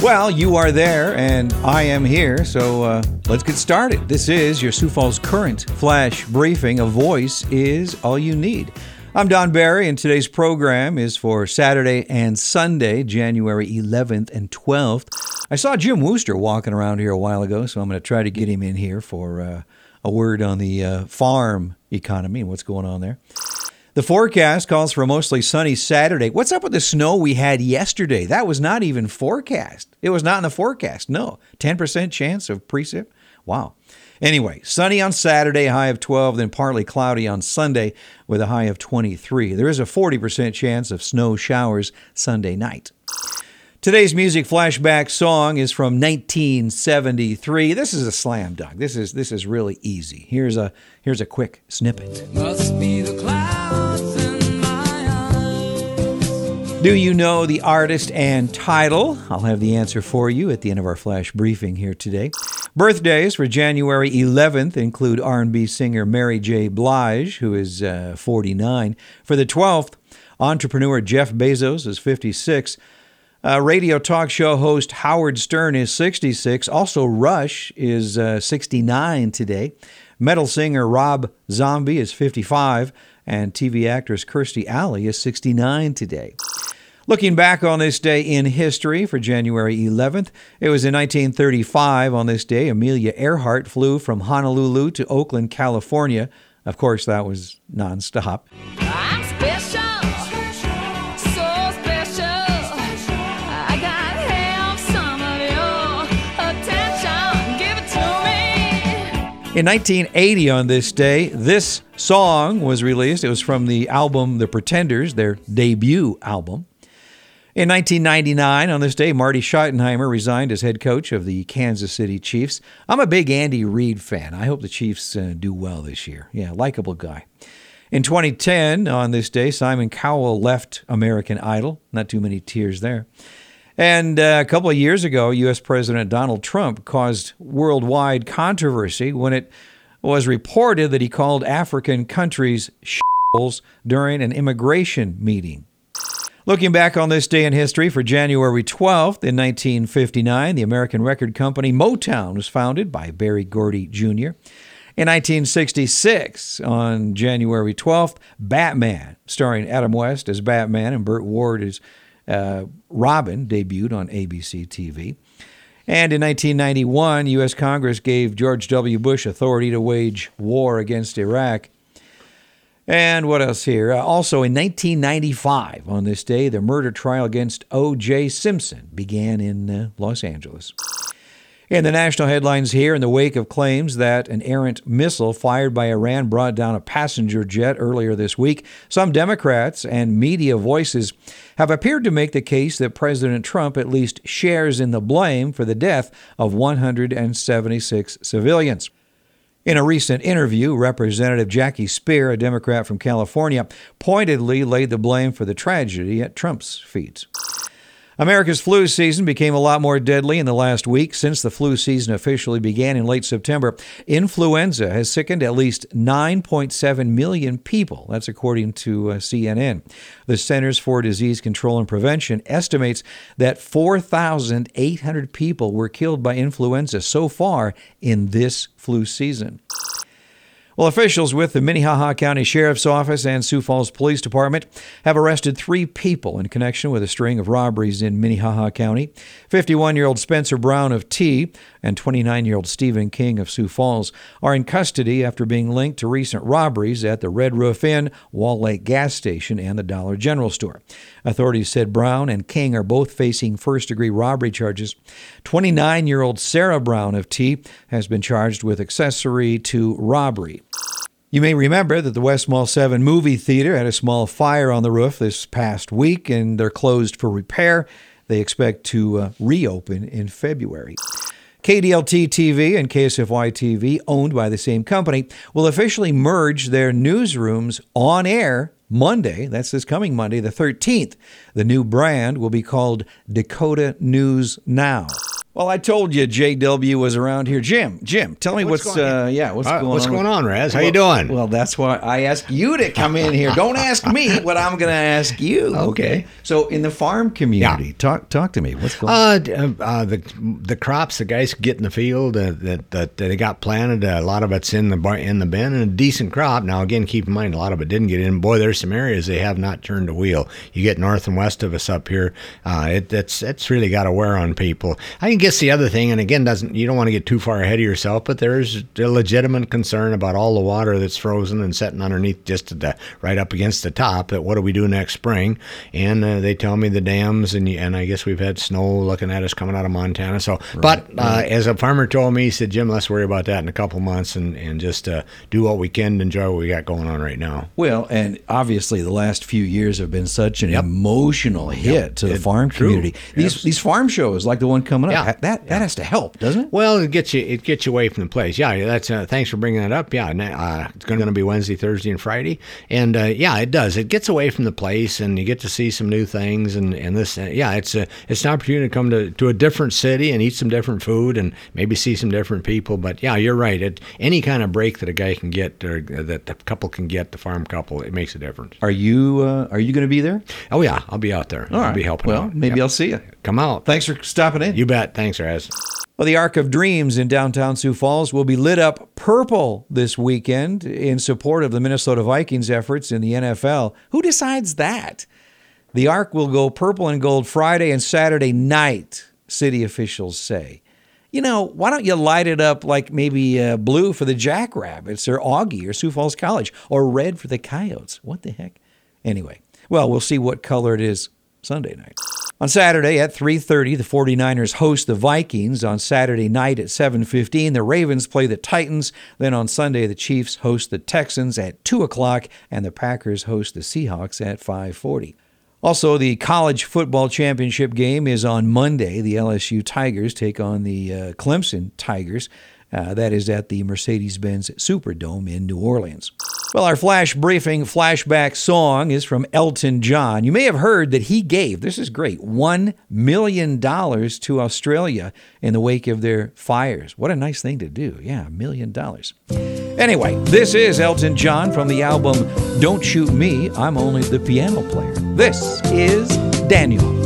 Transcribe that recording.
Well, you are there and I am here, so uh, let's get started. This is your Sioux Falls Current Flash Briefing. A voice is all you need. I'm Don Barry, and today's program is for Saturday and Sunday, January 11th and 12th. I saw Jim Wooster walking around here a while ago, so I'm going to try to get him in here for uh, a word on the uh, farm economy and what's going on there. The forecast calls for a mostly sunny Saturday. What's up with the snow we had yesterday? That was not even forecast. It was not in the forecast. No. 10% chance of precip. Wow. Anyway, sunny on Saturday, high of 12, then partly cloudy on Sunday with a high of 23. There is a 40% chance of snow showers Sunday night. Today's music flashback song is from 1973. This is a slam dunk. This is this is really easy. Here's a here's a quick snippet. Do you know the artist and title? I'll have the answer for you at the end of our flash briefing here today. Birthdays for January 11th include R&B singer Mary J. Blige, who is uh, 49. For the 12th, entrepreneur Jeff Bezos is 56. Uh, radio talk show host Howard Stern is 66. Also, Rush is uh, 69 today. Metal singer Rob Zombie is 55. And TV actress Kirstie Alley is 69 today. Looking back on this day in history for January 11th, it was in 1935 on this day Amelia Earhart flew from Honolulu to Oakland, California. Of course, that was nonstop. I'm special. In 1980, on this day, this song was released. It was from the album The Pretenders, their debut album. In 1999, on this day, Marty Schottenheimer resigned as head coach of the Kansas City Chiefs. I'm a big Andy Reid fan. I hope the Chiefs uh, do well this year. Yeah, likable guy. In 2010, on this day, Simon Cowell left American Idol. Not too many tears there. And uh, a couple of years ago, U.S. President Donald Trump caused worldwide controversy when it was reported that he called African countries during an immigration meeting. Looking back on this day in history, for January 12th in 1959, the American record company Motown was founded by Berry Gordy Jr. In 1966, on January 12th, Batman, starring Adam West as Batman and Burt Ward as uh, Robin, debuted on ABC TV. And in 1991, U.S. Congress gave George W. Bush authority to wage war against Iraq. And what else here? Uh, also in 1995, on this day, the murder trial against O.J. Simpson began in uh, Los Angeles. In the national headlines here, in the wake of claims that an errant missile fired by Iran brought down a passenger jet earlier this week, some Democrats and media voices have appeared to make the case that President Trump at least shares in the blame for the death of 176 civilians. In a recent interview, Representative Jackie Speier, a Democrat from California, pointedly laid the blame for the tragedy at Trump's feet. America's flu season became a lot more deadly in the last week since the flu season officially began in late September. Influenza has sickened at least 9.7 million people. That's according to uh, CNN. The Centers for Disease Control and Prevention estimates that 4,800 people were killed by influenza so far in this flu season. Well, officials with the Minnehaha County Sheriff's Office and Sioux Falls Police Department have arrested three people in connection with a string of robberies in Minnehaha County. 51 year old Spencer Brown of Tea and 29 year old Stephen King of Sioux Falls are in custody after being linked to recent robberies at the Red Roof Inn, Wall Lake Gas Station, and the Dollar General Store. Authorities said Brown and King are both facing first degree robbery charges. 29 year old Sarah Brown of Tea has been charged with accessory to robbery. You may remember that the West Mall 7 movie theater had a small fire on the roof this past week and they're closed for repair. They expect to uh, reopen in February. KDLT TV and KSFY TV, owned by the same company, will officially merge their newsrooms on air Monday. That's this coming Monday, the 13th. The new brand will be called Dakota News Now. Well, I told you JW was around here. Jim, Jim, tell me what's, What's going uh, yeah, what's Uh, going what's on? going on, Raz? How Well- you doing? Well, that's why I asked you to come in here. Don't ask me what I'm going to ask you. Okay. So, in the farm community, talk talk to me. What's going? on? Uh, uh, uh, the the crops the guys get in the field uh, that, that that they got planted, uh, a lot of it's in the bar, in the bin, and a decent crop. Now, again, keep in mind a lot of it didn't get in. Boy, there's some areas they have not turned a wheel. You get north and west of us up here, uh, it, it's it's really got a wear on people. I guess the other thing, and again, doesn't you don't want to get too far ahead of yourself, but there's a legitimate concern about all the water that's frozen and sitting underneath just the, right up against the top. That what do we do next spring? And uh, they tell me the dams, and and I guess we've had snow looking at us coming out of Montana. So, but uh, as a farmer told me, he said, Jim, let's worry about that in a couple months and and just uh, do what we can to enjoy what we got going on right now. Well, and obviously the last few years have been such an emotional hit to the It- farm true. community. These Yes. these farm shows like the one coming up, Yeah. That that has to help, doesn't it? Well, it gets you it gets you away from the place. Yeah, that's uh, thanks for bringing that up. Yeah, uh, it's going to be Wednesday, Thursday, and Friday, and uh, yeah, it does. It gets away from the place, and you get to see some new things, and and this. Uh, yeah, it's a it's an opportunity to come to to a different city and eat some different food, and maybe see some different people. But yeah, you're right. It any kind of break that a guy can get, or that the couple can get, the farm couple, it makes a difference. Are you uh, are you going to be there? Oh yeah, I'll be out there. All I'll right. be helping Well, out. maybe. I'll see you. come out. Thanks for stopping in. You bet. Thanks, Raz. Well, the Arc of Dreams in downtown Sioux Falls will be lit up purple this weekend in support of the Minnesota Vikings efforts in the NFL. Who decides that? The Arc will go purple and gold Friday and Saturday night, city officials say. You know, why don't you light it up like maybe uh, blue for the Jackrabbits or Augie or Sioux Falls College or red for the Coyotes? What the heck? Anyway, well, we'll see what color it is Sunday night. On Saturday at 3:30, the 49ers host the Vikings. On Saturday night at 7:15, the Ravens play the Titans. Then on Sunday, the Chiefs host the Texans at 2 o'clock, and the Packers host the Seahawks at 5:40. Also, the college football championship game is on Monday. The LSU Tigers take on the uh, Clemson Tigers. Uh, that is at the Mercedes Benz Superdome in New Orleans. Well, our flash briefing flashback song is from Elton John. You may have heard that he gave, this is great, $1 million to Australia in the wake of their fires. What a nice thing to do. Yeah, a million dollars. Anyway, this is Elton John from the album Don't Shoot Me, I'm Only the Piano Player. This is Daniel. Daniel